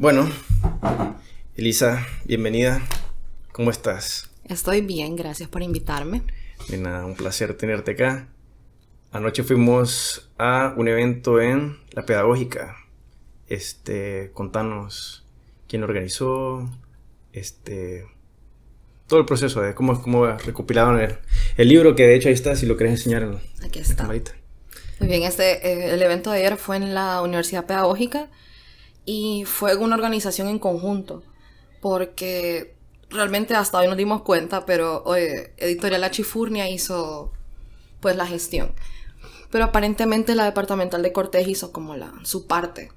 Bueno, Elisa, bienvenida. ¿Cómo estás? Estoy bien, gracias por invitarme. De nada, un placer tenerte acá. Anoche fuimos a un evento en La Pedagógica. Este, contanos quién organizó, este, todo el proceso de cómo, cómo recopilaron el, el libro, que de hecho ahí está, si lo querés enseñar en Aquí está. Muy bien, este, eh, el evento de ayer fue en la Universidad Pedagógica y fue una organización en conjunto, porque realmente hasta hoy nos dimos cuenta, pero Editorial La Chifurnia hizo pues la gestión. Pero aparentemente la departamental de Cortés hizo como la, su parte.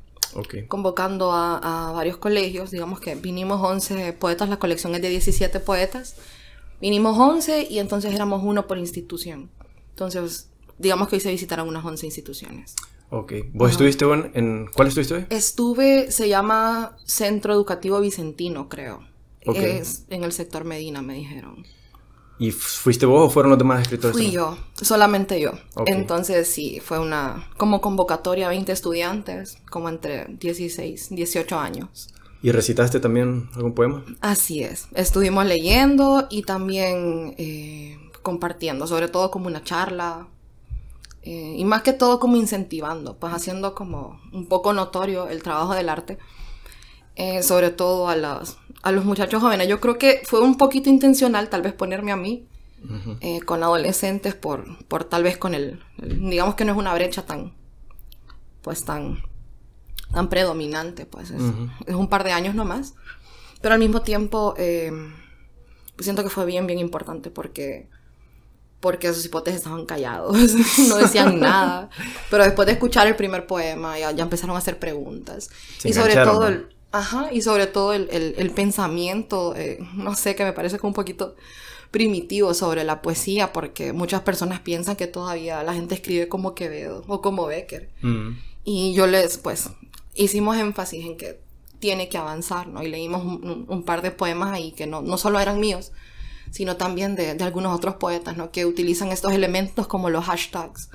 Convocando a, a, varios colegios, digamos que vinimos 11 poetas, la colección es de 17 poetas. Vinimos 11 y entonces éramos uno por institución. Entonces, digamos que hoy se visitaron unas 11 instituciones. Ok. ¿Vos estuviste en, en, ¿Cuál estuviste? Estuve, se llama Centro Educativo Vicentino, creo. Es en el sector Medina, me dijeron. ¿Y fuiste vos o fueron los demás escritores? Fui yo, solamente yo. Entonces sí, fue una como convocatoria 20 estudiantes, como entre 16, 18 años. ¿Y recitaste también algún poema? Así es. Estuvimos leyendo y también eh, compartiendo, sobre todo como una charla, eh, y más que todo como incentivando, pues haciendo como un poco notorio el trabajo del arte, eh, sobre todo a, las, a los muchachos jóvenes. Yo creo que fue un poquito intencional tal vez ponerme a mí eh, con adolescentes por, por tal vez con el, digamos que no es una brecha tan, pues tan, tan predominante, pues es, es un par de años nomás, pero al mismo tiempo siento que fue bien, bien importante porque porque esos hipotes estaban callados, no decían nada. Pero después de escuchar el primer poema, ya, ya empezaron a hacer preguntas. y sobre todo el, ajá, y sobre todo el, el, pensamiento, eh, no sé, que me parece como un poquito primitivo sobre la poesía, porque muchas personas piensan que todavía la gente escribe como Quevedo o como Becker. Mm. Y yo les, pues, hicimos énfasis en que tiene que avanzar, ¿no? Y leímos un, un par de poemas ahí que no, no solo eran míos, sino también de, algunos otros poetas, ¿no? Que utilizan estos elementos como los hashtags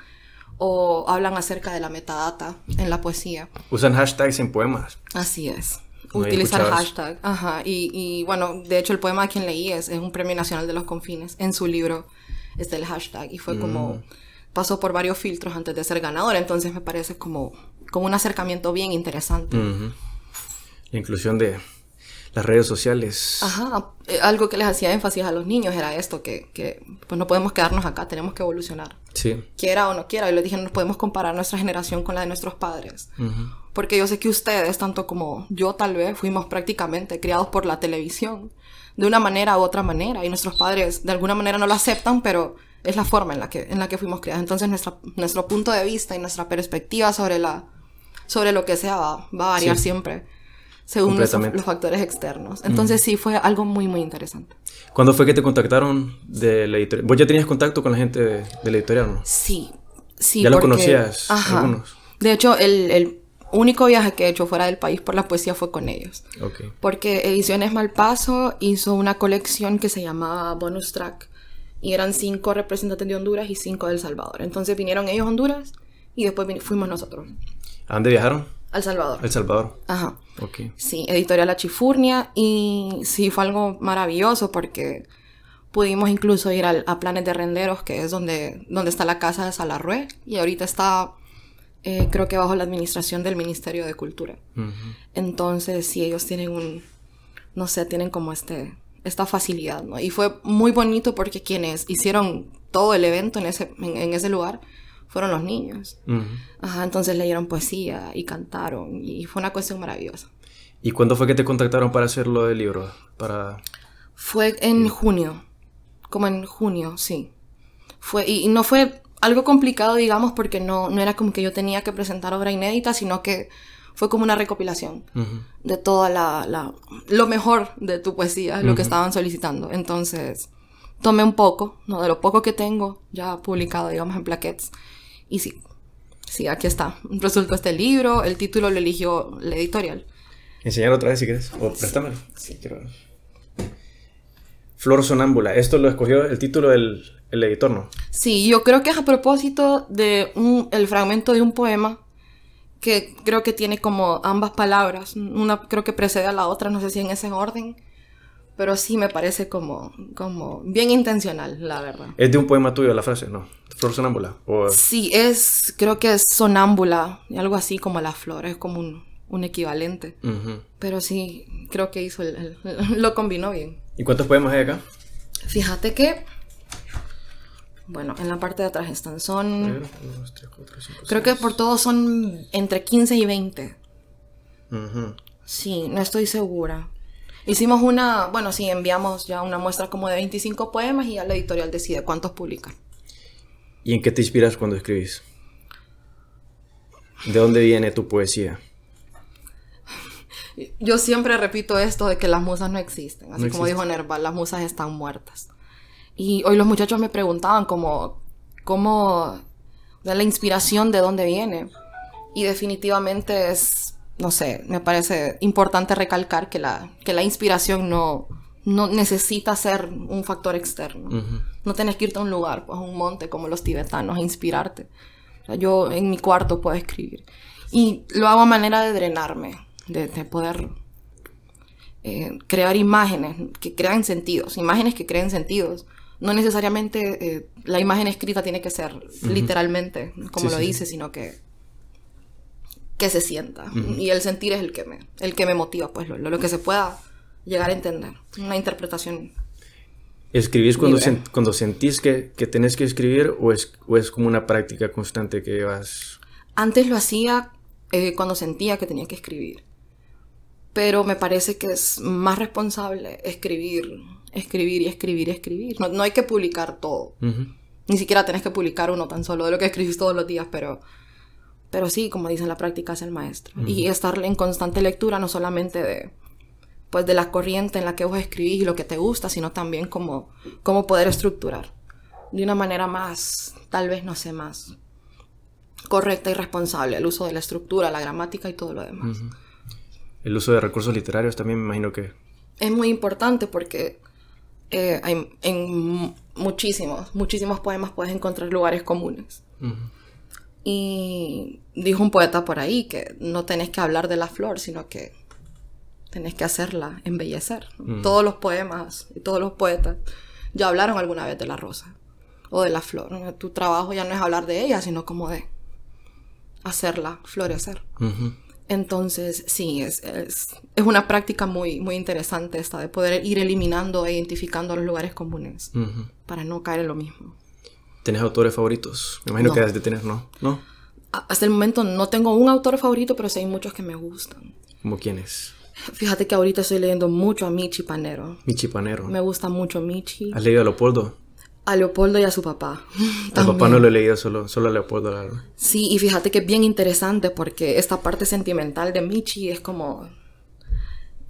o hablan acerca de la metadata en la poesía. Usan hashtags en poemas. Así es. Utilizar hashtag. Ajá. Y, bueno, de hecho el poema a quien leí es, es, un premio nacional de los confines. En su libro está el hashtag y fue como... Mm. Pasó por varios filtros antes de ser ganador, entonces me parece como, como un acercamiento bien interesante. La inclusión de, las redes sociales. Ajá, eh, algo que les hacía énfasis a los niños era esto, que, que pues no podemos quedarnos acá, tenemos que evolucionar. Sí. Quiera o no quiera, y les dije, no podemos comparar nuestra generación con la de nuestros padres. Porque yo sé que ustedes, tanto como yo tal vez, fuimos prácticamente criados por la televisión, de una manera u otra manera, y nuestros padres de alguna manera no lo aceptan, pero es la forma en la que, en la que fuimos criados. Entonces nuestra, nuestro punto de vista y nuestra perspectiva sobre, la, sobre lo que sea va, va a variar siempre según los, factores externos. Entonces sí fue algo muy, muy interesante. ¿Cuándo fue que te contactaron de la editorial? ¿Vos ya tenías contacto con la gente de, la editorial, no? Sí, sí. ¿Ya lo conocías? Ajá. Algunos? De hecho, el, el, único viaje que he hecho fuera del país por la poesía fue con ellos. Okay. Porque Ediciones Malpaso hizo una colección que se llamaba Bonus Track. Y eran cinco representantes de Honduras y cinco de El Salvador. Entonces vinieron ellos a Honduras y después fuimos nosotros. ¿A dónde viajaron? Al Salvador. El Salvador. Ajá. Ok. Sí, editorial La Chifurnia y sí fue algo maravilloso porque pudimos incluso ir a Planes de Renderos, que es donde, donde está la casa de Salarrué y ahorita está, eh, creo que bajo la administración del Ministerio de Cultura. Entonces, sí, ellos tienen un, no sé, tienen como este, esta facilidad, ¿no? Y fue muy bonito porque quienes hicieron todo el evento en ese, en ese lugar, fueron los niños. Ajá, entonces leyeron poesía y cantaron y fue una cuestión maravillosa. ¿Y cuándo fue que te contactaron para hacer lo del libro? Para... Fue en junio, como en junio, sí. Fue, y, no fue algo complicado, digamos, porque no, no era como que yo tenía que presentar obra inédita, sino que fue como una recopilación de toda la, la, lo mejor de tu poesía, lo que estaban solicitando. Entonces, tomé un poco, ¿no? De lo poco que tengo ya publicado, digamos, en plaquettes y sí, sí, aquí está. Resultó este libro, el título lo eligió la editorial. Enseñar otra vez si quieres, o préstamelo. Sí, quiero Flor Sonámbula, esto lo escogió el título del el editor, ¿no? Sí, yo creo que es a propósito de un, el fragmento de un poema que creo que tiene como ambas palabras. Una creo que precede a la otra, no sé si en ese orden. Pero sí me parece como, como bien intencional, la verdad. ¿Es de un poema tuyo la frase? No. ¿Flor sonámbula? O... Sí, es, creo que es sonámbula, algo así como la flor, es como un, un equivalente. Pero sí, creo que hizo el, el- lo combinó bien. ¿Y cuántos poemas hay acá? Fíjate que, bueno, en la parte de atrás están, son, creo que por todos son entre 15 y 20. seis. Ujú. Sí, no estoy segura. Hicimos una, bueno, sí, enviamos ya una muestra como de 25 poemas y ya la editorial decide cuántos publican. ¿Y en qué te inspiras cuando escribís? ¿De dónde viene tu poesía? Yo siempre repito esto de que las musas no existen, así No como dijo Nerval, las musas están muertas. Y hoy los muchachos me preguntaban como, cómo, la inspiración de dónde viene. Y definitivamente es, no sé, me parece importante recalcar que la, que la inspiración no, no necesita ser un factor externo. No tenés que irte a un lugar, pues a un monte como los tibetanos, a inspirarte. O sea, yo en mi cuarto puedo escribir. Y lo hago a manera de drenarme, de, de poder eh, crear imágenes que crean sentidos, imágenes que creen sentidos. No necesariamente eh, la imagen escrita tiene que ser literalmente como Sí, lo sí, dice, sino que que se sienta. Y el sentir es el que me, el que me motiva, pues lo, lo que se pueda llegar a entender. Una interpretación ¿Escribís cuando, sen- cuando sentís que, que tenés que escribir o es, o es como una práctica constante que llevas? Antes lo hacía eh, cuando sentía que tenía que escribir. Pero me parece que es más responsable escribir, escribir y escribir y escribir. No, no hay que publicar todo. Ni siquiera tenés que publicar uno tan solo de lo que escribís todos los días, pero, pero sí, como dicen, la práctica es el maestro. Y estar en constante lectura, no solamente de, pues, de la corriente en la que vos escribís y lo que te gusta, sino también como, cómo poder estructurar de una manera más, tal vez, no sé, más correcta y responsable el uso de la estructura, la gramática y todo lo demás. El uso de recursos literarios también me imagino que... es muy importante porque eh, hay- en muchísimos, muchísimos poemas puedes encontrar lugares comunes. Ujú. Y dijo un poeta por ahí que no tenés que hablar de la flor, sino que tenés que hacerla embellecer. Todos los poemas y todos los poetas ya hablaron alguna vez de la rosa o de la flor. Tu trabajo ya no es hablar de ella, sino como de hacerla florecer. Entonces, sí, es, es, es una práctica muy, muy interesante esta de poder ir eliminando e identificando los lugares comunes para no caer en lo mismo. ¿Tenés autores favoritos? Me imagino No. que has de tener, ¿no? ¿No? A- Hasta el momento no tengo un autor favorito, pero sí hay muchos que me gustan. ¿Como quiénes? Fíjate que ahorita estoy leyendo mucho a Michi Panero. Michi Panero. Me gusta mucho Michi. ¿Has leído a Leopoldo? A Leopoldo y a su papá. Al papá no lo he leído, solo, solo a Leopoldo, la. Sí, y fíjate que es bien interesante porque esta parte sentimental de Michi es como,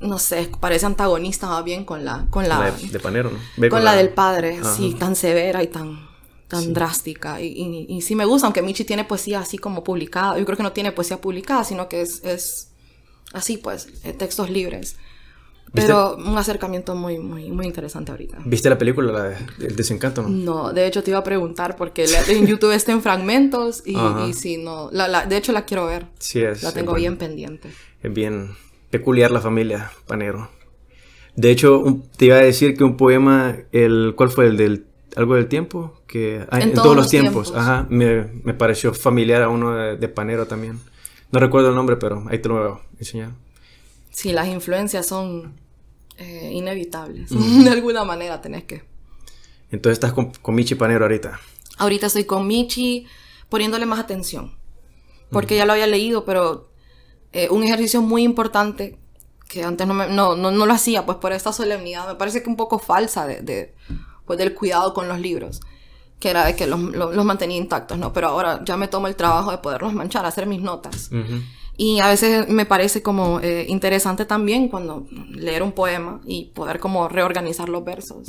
no sé, parece antagonista más bien con la, con la, La de, de Panero, ¿no? Ve con la, del padre, Ajá. sí, tan severa y tan, tan drástica. Y, y- y sí me gusta, aunque Michi tiene poesía así como publicada. Yo creo que no tiene poesía publicada, sino que es, es así, pues, eh, textos libres. Pero un acercamiento muy, muy, muy interesante ahorita. ¿Viste la película, la de, El Desencanto, no? No, de hecho te iba a preguntar porque en YouTube está en fragmentos y, y sí, no, la, la- de hecho la quiero ver. Sí, es. La tengo es bien bueno. pendiente. Es bien peculiar la familia Panero. De hecho, un- te iba a decir que un poema, el ¿cuál fue? El del algo del tiempo, que ah, en, todos, los tiempos, tiempos. ajá, me, me pareció familiar a uno de, de Panero también. No recuerdo el nombre, pero ahí te lo voy a enseñar. Sí, las influencias son eh, inevitables. De alguna manera tenés que. Entonces estás con, con Michi Panero ahorita. Ahorita estoy con Michi poniéndole más atención. Porque ya lo había leído, pero eh, un ejercicio muy importante que antes no, me- no, no, no lo hacía, pues por esta solemnidad, me parece que un poco falsa de, de, pues, del cuidado con los libros, que era de que los, los- los mantenía intactos, ¿no? Pero ahora ya me tomo el trabajo de poderlos manchar, hacer mis notas. Y a veces me parece como eh, interesante también cuando leer un poema y poder como reorganizar los versos.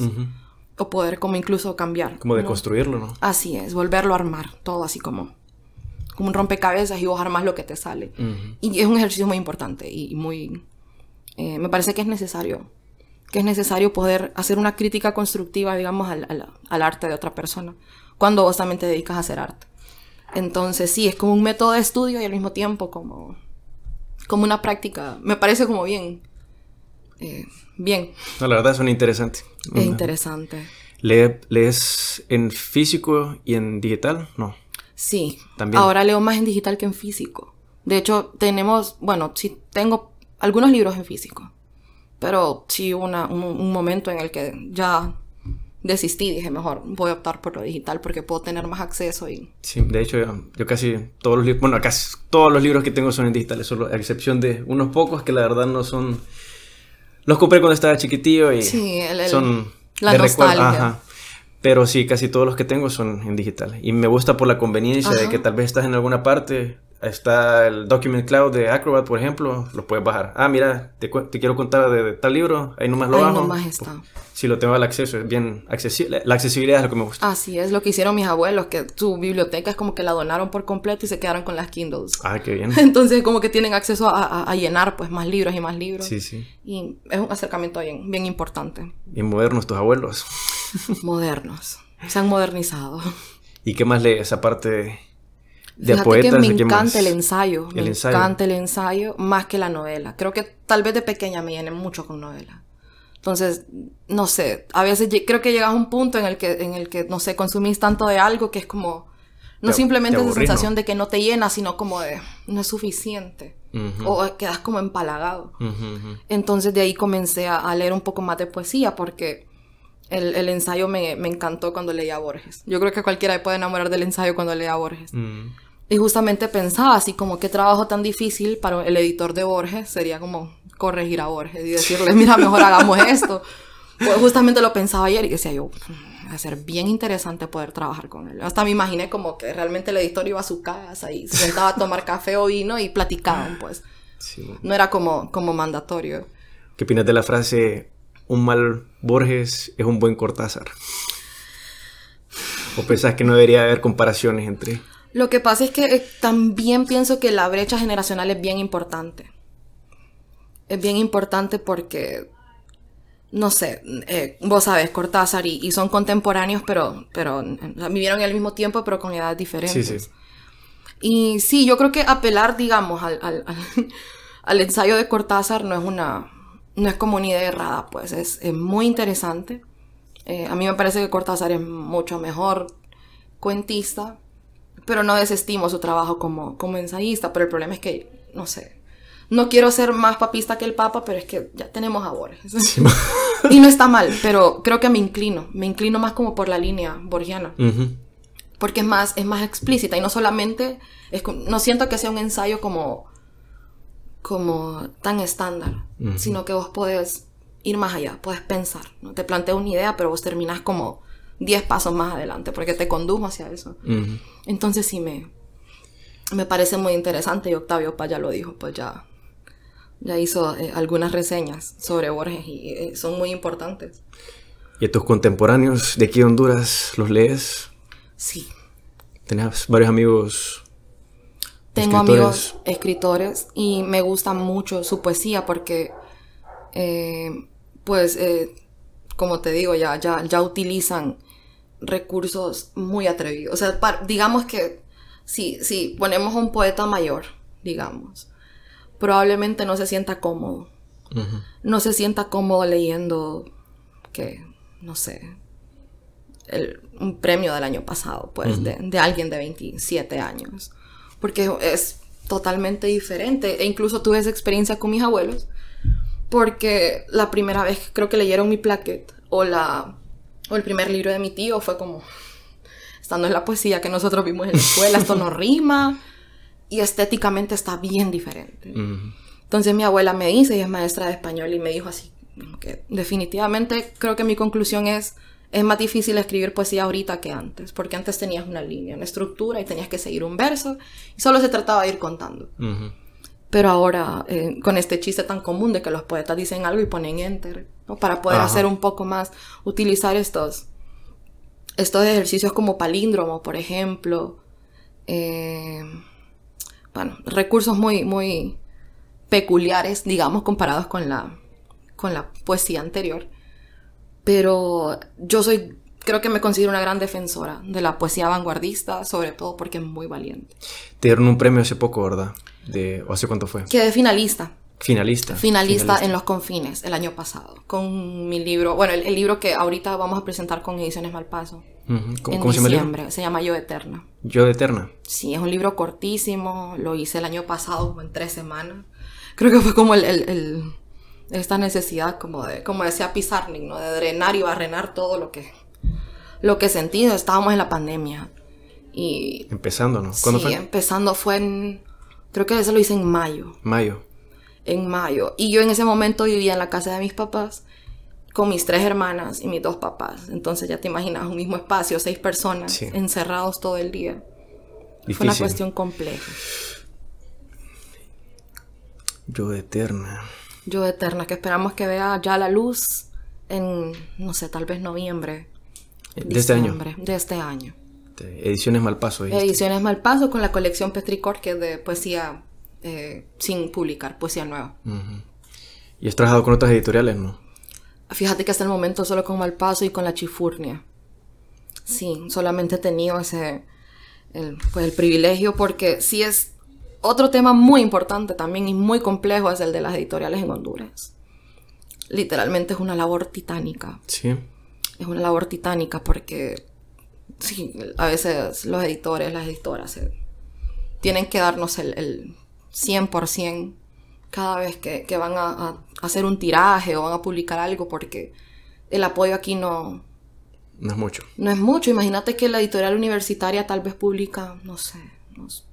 O poder como incluso cambiar. Como de ¿no? construirlo, ¿no? Así es, volverlo a armar, todo así como, como un rompecabezas y vos armas lo que te sale. Y es un ejercicio muy importante y muy... eh, me parece que es necesario, que es necesario poder hacer una crítica constructiva, digamos, al, al- al arte de otra persona, cuando vos también te dedicas a hacer arte. Entonces sí, es como un método de estudio y al mismo tiempo como, como una práctica. Me parece como bien. eh, bien. No, la verdad suena interesante. Es interesante. ¿Le- ¿Lees en físico y en digital? No. Sí. También. Ahora leo más en digital que en físico. De hecho, tenemos, bueno, sí tengo algunos libros en físico. Pero sí una- un, un momento en el que ya desistí. Dije, mejor voy a optar por lo digital porque puedo tener más acceso y... Sí, de hecho, yo, casi todos los libros, bueno, casi todos los libros que tengo son en digitales, solo a excepción de unos pocos que la verdad no son. Los compré cuando estaba chiquitillo y Sí, el- el- son la nostalgia. ajá. Pero sí, casi todos los que tengo son en digital. Y me gusta por la conveniencia de que tal vez estás en alguna parte, está el Document Cloud de Acrobat, por ejemplo, lo puedes bajar. Ah, mira, te, te quiero contar de, de tal libro, ahí nomás lo Ahí bajo. nomás está. Si lo tengo al acceso, es bien accesible. La accesibilidad es lo que me gusta. Así es lo que hicieron mis abuelos, que su biblioteca es como que la donaron por completo y se quedaron con las Kindles. Ah, qué bien. Entonces como que tienen acceso a, a- a llenar pues más libros y más libros. Sí, sí. Y es un acercamiento bien, bien importante. Bien modernos tus abuelos. Modernos. Se han modernizado. ¿Y qué más lees aparte de, de Fíjate poetas? que me ¿o qué encanta más? el ensayo. El me ensayo. encanta el ensayo más que la novela. Creo que tal vez de pequeña me llené mucho con novela. Entonces, no sé, a veces creo que llegas a un punto en el que, en el que no sé, consumís tanto de algo que es como, no Te- simplemente te esa aburrís, sensación ¿no? de que no te llena, sino como de, no es suficiente. Ujú, O quedas como empalagado. ujú, ujú. Entonces de ahí comencé a, a leer un poco más de poesía porque el, el ensayo me, me encantó cuando leía a Borges. Yo creo que cualquiera puede enamorar del ensayo cuando lee a Borges. Y justamente pensaba así como qué trabajo tan difícil para el editor de Borges sería como corregir a Borges y decirle, mira, mejor hagamos esto. Pues justamente lo pensaba ayer y decía yo, "Mm, va a ser bien interesante poder trabajar con él. Hasta me imaginé como que realmente el editor iba a su casa y se sentaba a tomar café o vino y platicaban, pues. Sí. No era como, como mandatorio. ¿Qué opinas de la frase un mal Borges es un buen Cortázar? ¿O pensás que no debería haber comparaciones entre... Lo que pasa es que eh, también pienso que la brecha generacional es bien importante. Es bien importante porque, no sé, eh, vos sabes, Cortázar y, y son contemporáneos, pero, pero o sea, vivieron al mismo tiempo, pero con edades diferentes. Sí, sí. Y sí, yo creo que apelar, digamos, al, al, al- al ensayo de Cortázar no es una, no es como una idea errada, pues es, es muy interesante. Eh, a mí me parece que Cortázar es mucho mejor cuentista, pero no desestimo su trabajo como, como ensayista, pero el problema es que, no sé, no quiero ser más papista que el Papa, pero es que ya tenemos a Borges. y no está mal, pero creo que me inclino, me inclino más como por la línea borgiana Ujú. porque es más, es más explícita y no solamente, es, no siento que sea un ensayo como, como tan estándar, sino que vos podés ir más allá, puedes pensar, ¿no? Te planteo una idea, pero vos terminás como 10 pasos más adelante, porque te condujo hacia eso. Entonces sí me, me parece muy interesante y Octavio Paz ya lo dijo, pues ya, ya hizo eh, algunas reseñas sobre Borges y eh, son muy importantes. ¿Y a tus contemporáneos de aquí de Honduras los lees? Sí, ¿Tenés varios amigos? Tengo escritores? amigos escritores y me gusta mucho su poesía porque, eh, pues, como te digo, ya, ya, ya utilizan recursos muy atrevidos. O sea, digamos que si, si ponemos a un poeta mayor, digamos, probablemente no se sienta cómodo. No se sienta cómodo leyendo que, no sé, el- un premio del año pasado, pues, de, de alguien de 27 años. Porque es totalmente diferente. E incluso tuve esa experiencia con mis abuelos. Porque la primera vez creo que leyeron mi plaquette o, la, o el primer libro de mi tío fue como, esta no es la poesía que nosotros vimos en la escuela, esto no rima y estéticamente está bien diferente. Entonces mi abuela me dice, ella es maestra de español, y me dijo así, que definitivamente creo que mi conclusión es, es más difícil escribir poesía ahorita que antes, porque antes tenías una línea, una estructura y tenías que seguir un verso y solo se trataba de ir contando. Pero ahora, eh, con este chiste tan común de que los poetas dicen algo y ponen enter, ¿no? para poder Ajá. hacer un poco más, utilizar estos, estos ejercicios como palíndromo, por ejemplo, eh, bueno, recursos muy, muy peculiares, digamos, comparados con la, con la poesía anterior. Pero yo soy creo que me considero una gran defensora de la poesía vanguardista, sobre todo porque es muy valiente. Te dieron un premio hace poco, ¿verdad? De, ¿O hace cuánto fue? Quedé finalista. Finalista. Finalista, en Los Confines el año pasado, con mi libro, bueno, el, libro que ahorita vamos a presentar con Ediciones Malpaso. ¿Cómo, se llama? Se llama Yo Eterna. Yo Eterna. Sí, es un libro cortísimo, lo hice el año pasado, en tres semanas. Creo que fue como el, esta necesidad, como, de, como decía Pizarnik, ¿no? de drenar y barrenar todo lo que, lo que sentido. Estábamos en la pandemia. Y, empezando, ¿no? ¿Cuándo sí, empezando fue en, creo que eso lo hice en mayo. Mayo en mayo. Y yo en ese momento vivía en la casa de mis papás con mis tres hermanas y mis dos papás. Entonces ya te imaginas, un mismo espacio, seis personas encerrados todo el día. Fue una cuestión compleja. Yo eterna. Yo eterna, que esperamos que vea ya la luz en, no sé, tal vez noviembre. De este año. De este año. Ediciones Malpaso. Ediciones Malpaso con la colección Petricor, que es de poesía eh, sin publicar poesía nueva. ¿Y has trabajado con otras editoriales, no? Fíjate que hasta el momento solo con Malpaso y con la Chifurnia. Sí, solamente he tenido ese, el, pues el privilegio porque sí es otro tema muy importante también y muy complejo es el de las editoriales en Honduras. Literalmente es una labor titánica. Sí. Es una labor titánica porque sí, a veces los editores, las editoras eh, tienen que darnos el 100% cada vez que, van a, hacer un tiraje o van a publicar algo porque el apoyo aquí no... No es mucho. No es mucho. Imagínate que la editorial universitaria tal vez publica, no sé, unos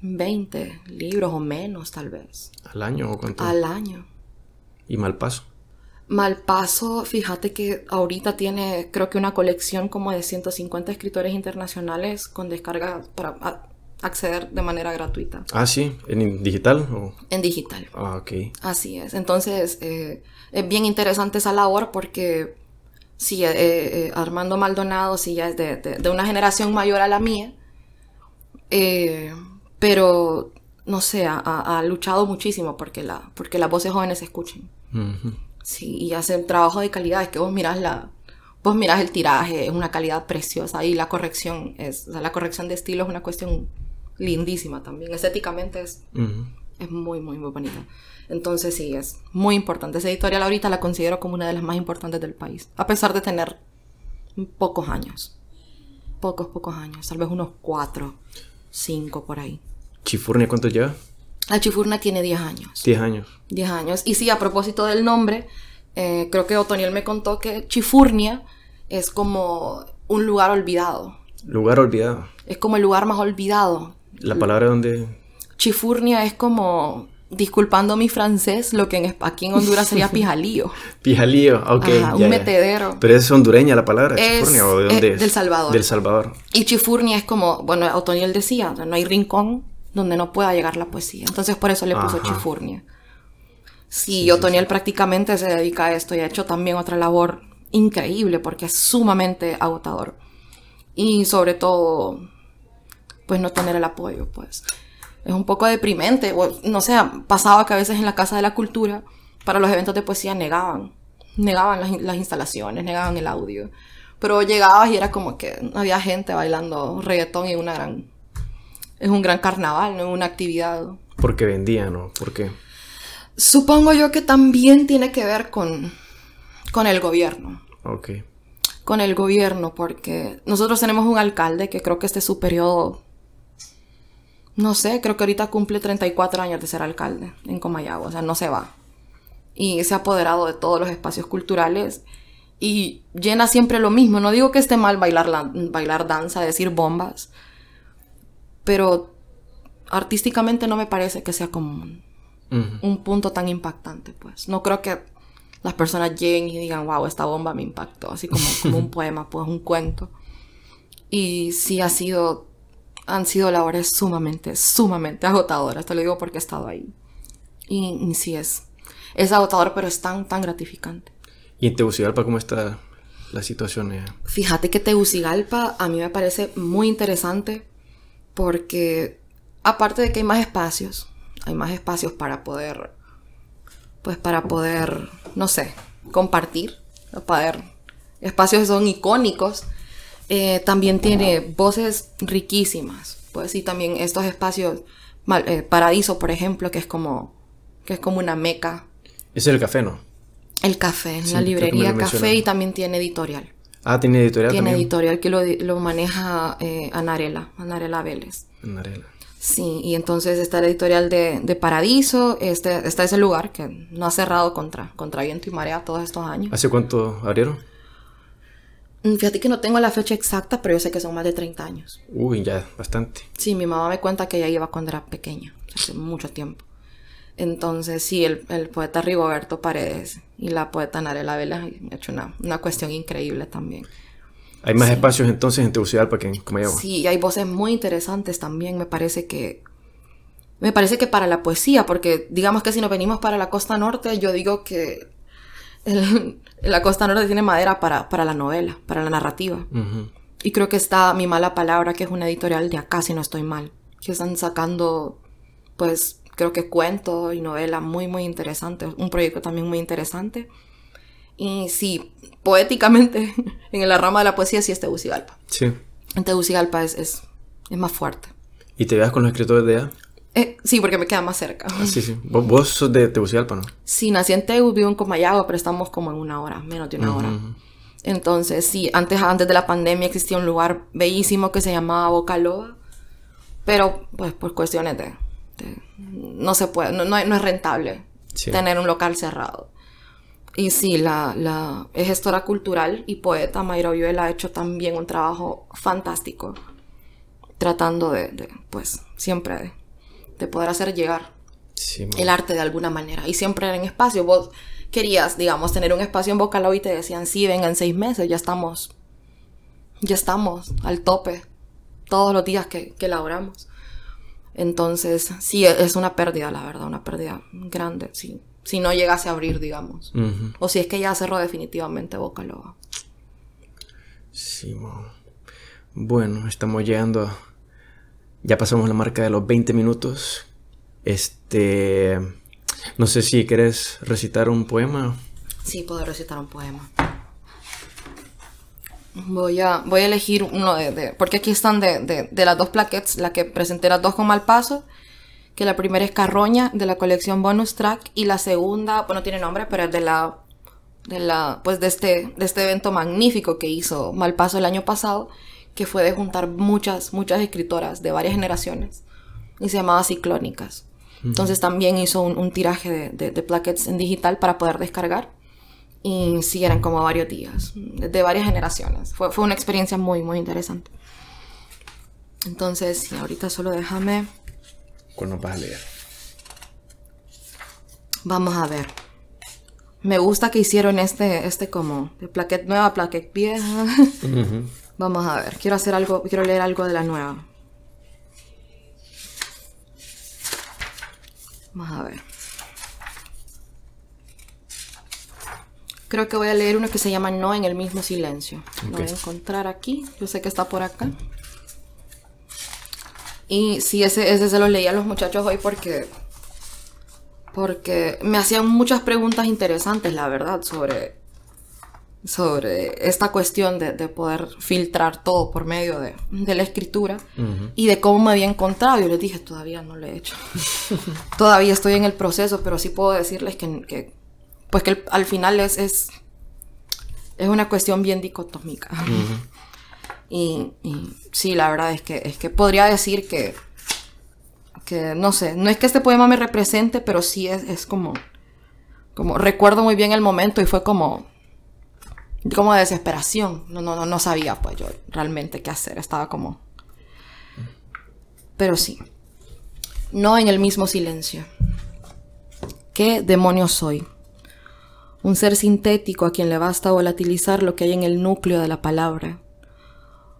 20 libros o menos tal vez. ¿Al año o cuánto? Al año. ¿Y Malpaso? Malpaso, fíjate que ahorita tiene creo que una colección como de 150 escritores internacionales con descarga para acceder de manera gratuita. Ah, sí, ¿en digital? O? En digital. Ah, ok. Así es. Entonces, eh, es bien interesante esa labor porque sí, eh, eh, Armando Maldonado sí ya es de, una generación mayor a la mía, pero no sé, ha, luchado muchísimo porque, la, porque las voces jóvenes se escuchen. Sí, y hace un trabajo de calidad, es que vos mirás la... Vos mirás el tiraje, es una calidad preciosa y la corrección es, la corrección de estilo es una cuestión lindísima también. Estéticamente es, es muy, muy, muy bonita. Entonces sí, es muy importante. Esa editorial ahorita la considero como una de las más importantes del país, a pesar de tener pocos años. Pocos, pocos años. Tal vez unos cuatro, cinco por ahí. ¿Chifurnia cuánto lleva? La Chifurnia tiene 10 años. 10 años. 10 años. Y sí, a propósito del nombre, eh, creo que Otoniel me contó que Chifurnia es como un lugar olvidado. Lugar olvidado. Es como el lugar más olvidado ¿La palabra donde...? Chifurnia es como, disculpando mi francés, lo que en, aquí en Honduras sería pijalío. pijalío, ok. un metedero. Pero es hondureña la palabra, chifurnia, ¿o de dónde es? Del Salvador. Del Salvador. Y chifurnia es como, bueno, Otoniel decía, no hay rincón donde no pueda llegar la poesía. Entonces por eso le puso chifurnia. Sí, Otoniel prácticamente se dedica a esto y ha hecho también otra labor increíble porque es sumamente agotador. Y sobre todo pues no tener el apoyo, pues. Es un poco deprimente, no sé, pasaba que a veces en la Casa de la Cultura, para los eventos de poesía negaban, negaban las, instalaciones, negaban el audio. Pero llegabas y era como que había gente bailando reggaetón y una gran, es un gran carnaval, ¿no? Una actividad. Porque vendían, ¿no? ¿Por qué? Supongo yo que también tiene que ver con, con el gobierno. Ok. Con el gobierno, porque nosotros tenemos un alcalde que creo que este es su periodo no sé, creo que ahorita cumple 34 años de ser alcalde en Comayagua, o sea, no se va. Y se ha apoderado de todos los espacios culturales y llena siempre lo mismo. No digo que esté mal bailar, bailar danza, decir bombas, pero artísticamente no me parece que sea como un, punto tan impactante, pues. No creo que las personas lleguen y digan, wow, esta bomba me impactó, así como, como un poema, pues un cuento. Y sí ha sido han sido labores sumamente, sumamente agotadoras. Te lo digo porque he estado ahí. Y, sí es. Es agotador, pero es tan, tan gratificante. ¿Y en Tegucigalpa cómo está la situación? Fíjate que Tegucigalpa a mí me parece muy interesante porque aparte de que hay más espacios, hay más espacios para poder, pues para poder, no sé, compartir, para poder espacios que son icónicos, eh, también tiene voces riquísimas. Pues sí, también estos espacios, eh, Paradiso, por ejemplo, que es como, que es como una meca. Ese es el café, ¿no? El café, la librería Café y también tiene editorial. Ah, tiene editorial Tiene editorial que lo, maneja eh, Anarela, Anarela Vélez. Anarela. Sí, y entonces está el editorial de, Paradiso, este, está ese lugar que no ha cerrado contra, contra viento y marea todos estos años. ¿Hace cuánto abrieron? Mm, fíjate que no tengo la fecha exacta, pero yo sé que son más de 30 años. Uy, ya, bastante. Sí, mi mamá me cuenta que ella iba cuando era pequeña, hace mucho tiempo. Entonces, sí, el, poeta Rigoberto Paredes y la poeta Narela Vela han hecho una, una cuestión increíble también. Hay más espacios entonces en Tegucigalpa que en Comayagua. Sí, hay voces muy interesantes también. Me parece que. Me parece que para la poesía, porque digamos que si nos venimos para la costa norte, yo digo que la costa norte tiene madera para, para, la novela, para la narrativa. Y creo que está Mi Mala Palabra, que es una editorial de acá, si no estoy mal. Que están sacando, pues, creo que cuentos y novelas muy, muy interesantes. Un proyecto también muy interesante. Y sí, poéticamente, en la rama de la poesía sí es Tegucigalpa. Sí. En Tegucigalpa es, es, es más fuerte. ¿Y te veas con los escritores de allá? Eh, sí, porque me queda más cerca. Ah, sí, sí. ¿Vos, sos de Tegucigalpa, ¿no? Sí, nací en Tegu, vivo en Comayagua, pero estamos como en una hora, menos de una hora. Entonces, sí, antes, antes de la pandemia existía un lugar bellísimo que se llamaba Bocaloa, pero pues por cuestiones de... no se puede, no, no, es rentable tener un local cerrado. Y sí, la, la es gestora cultural y poeta Mayra Oyuela ha hecho también un trabajo fantástico, tratando de, pues, siempre de, poder hacer llegar el arte de alguna manera. Y siempre en espacio. Vos querías, digamos, tener un espacio en Bocalao y te decían, sí, vengan seis meses, ya estamos, ya estamos al tope todos los días que, que elaboramos. Entonces, sí, es una pérdida, la verdad, una pérdida grande, sí si no llegase a abrir, digamos. O si es que ya cerró definitivamente Boca Loba. Sí, bueno, estamos llegando Ya pasamos la marca de los 20 minutos. Este... No sé si quieres recitar un poema. Sí, puedo recitar un poema. Voy a, voy a elegir uno de, Porque aquí están de, de, de, las dos plaquettes, la que presenté las dos con mal paso que la primera es Carroña de la colección Bonus Track y la segunda, bueno, tiene nombre, pero es de la de la pues de este de este evento magnífico que hizo Malpaso el año pasado, que fue de juntar muchas muchas escritoras de varias generaciones y se llamaba Ciclónicas. Entonces también hizo un, tiraje de, de, plaquettes en digital para poder descargar y sí eran como varios días, de, varias generaciones. Fue, fue una experiencia muy, muy interesante. Entonces, sí, ahorita solo déjame nos vas a leer? Vamos a ver. Me gusta que hicieron este, este como de plaquet nueva, plaquet vieja. Vamos a ver. Quiero hacer algo, quiero leer algo de la nueva. Vamos a ver. Creo que voy a leer uno que se llama No en el mismo silencio. Lo voy a encontrar aquí. Yo sé que está por acá. Y sí, ese, ese se lo leía a los muchachos hoy porque, porque me hacían muchas preguntas interesantes, la verdad, sobre, sobre esta cuestión de, poder filtrar todo por medio de, la escritura y de cómo me había encontrado. Yo les dije, todavía no lo he hecho. todavía estoy en el proceso, pero sí puedo decirles que, pues que al final es, es, es una cuestión bien dicotómica. Y, sí, la verdad es que, es que podría decir que, que, no sé, no es que este poema me represente, pero sí es, es como, como, recuerdo muy bien el momento y fue como, como de desesperación. No, no, no sabía pues yo realmente qué hacer, estaba como... Pero sí, no en el mismo silencio. ¿Qué demonios soy? Un ser sintético a quien le basta volatilizar lo que hay en el núcleo de la palabra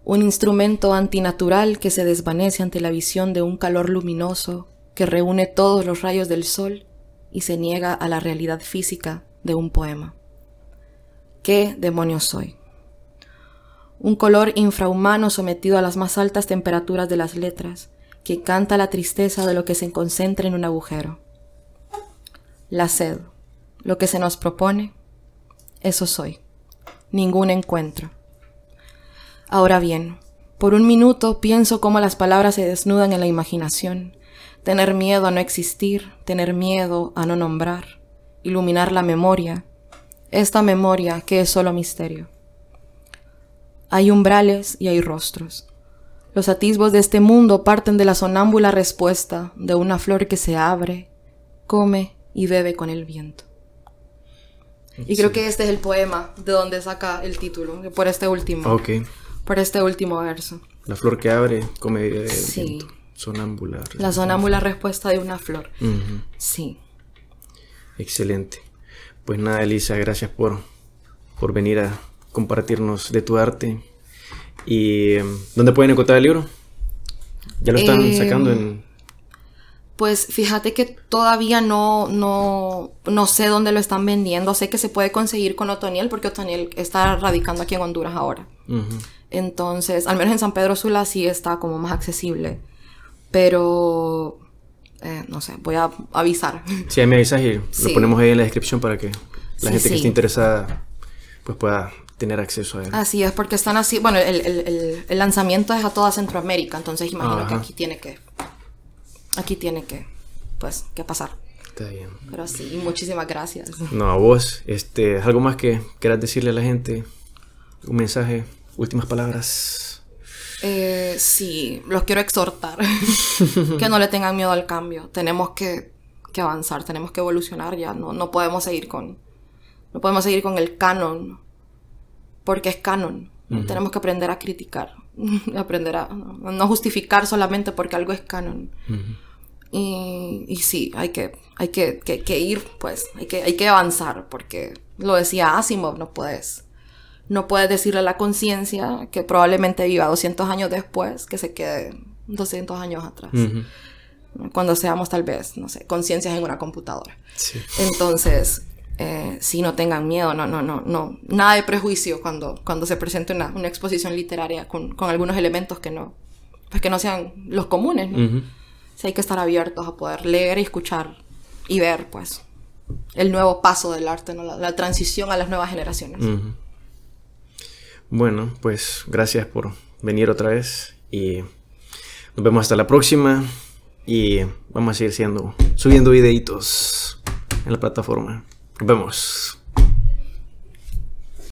un instrumento antinatural que se desvanece ante la visión de un calor luminoso que reúne todos los rayos del sol y se niega a la realidad física de un poema. ¿Qué demonios soy? Un color infrahumano sometido a las más altas temperaturas de las letras, que canta la tristeza de lo que se concentra en un agujero. La sed, lo que se nos propone, eso soy. ningún encuentro. Ahora bien, por un minuto pienso cómo las palabras se desnudan en la imaginación, tener miedo a no existir, tener miedo a no nombrar, iluminar la memoria, esta memoria que es solo misterio. Hay umbrales y hay rostros. Los atisbos de este mundo parten de la sonámbula respuesta de una flor que se abre, come y bebe con el viento. Y creo que este es el poema de donde saca el título, por este último. Ok. Por este último verso. La flor que abre, come y bebe sí. Sonámbula. La sonámbula respuesta de una flor. Sí. Excelente. Pues nada, Elisa, gracias por, por venir a compartirnos de tu arte. ¿Y em, dónde pueden encontrar el libro? ¿Ya lo están sacando en...? Pues fíjate que todavía no, no, no sé dónde lo están vendiendo. Sé que se puede conseguir con Otoniel porque Otoniel está radicando aquí en Honduras ahora. Entonces, al menos en San Pedro Sula sí está como más accesible. Pero eh, no sé, voy a avisar. Sí, me avisas y lo ponemos ahí en la descripción para que la gente que esté interesada pues pueda tener acceso a él. Así es, porque están así, bueno, el, lanzamiento es a toda Centroamérica, entonces imagino que aquí tiene que, aquí tiene que, pues, que pasar. Está bien. Pero sí, muchísimas gracias. No, a vos, este, ¿algo más que quieras decirle a la gente? Un mensaje, últimas palabras. Eh, sí, los quiero exhortar. que no le tengan miedo al cambio. Tenemos que, avanzar, tenemos que evolucionar ya. No, no podemos seguir con. No podemos seguir con el canon. Porque es canon. Tenemos que aprender a criticar. aprender a no justificar solamente porque algo es canon. Y, y, sí, hay que, hay que, que, ir, pues, hay que, hay que avanzar, porque lo decía Asimov, no puedes no puedes decirle a la conciencia que probablemente viva 200 años después que se quede 200 años atrás. Cuando seamos tal vez, no sé, conciencias en una computadora. Entonces, eh, si no tengan miedo, no, no, no, no, nada de prejuicio cuando, cuando se presente una, una exposición literaria con, con, algunos elementos que no, pues que no sean los comunes, ¿no? Hay que estar abiertos a poder leer y escuchar y ver, pues, el nuevo paso del arte, la, transición a las nuevas generaciones. Bueno, pues gracias por venir otra vez y nos vemos hasta la próxima y vamos a seguir siendo, subiendo videitos en la plataforma. Nos vemos.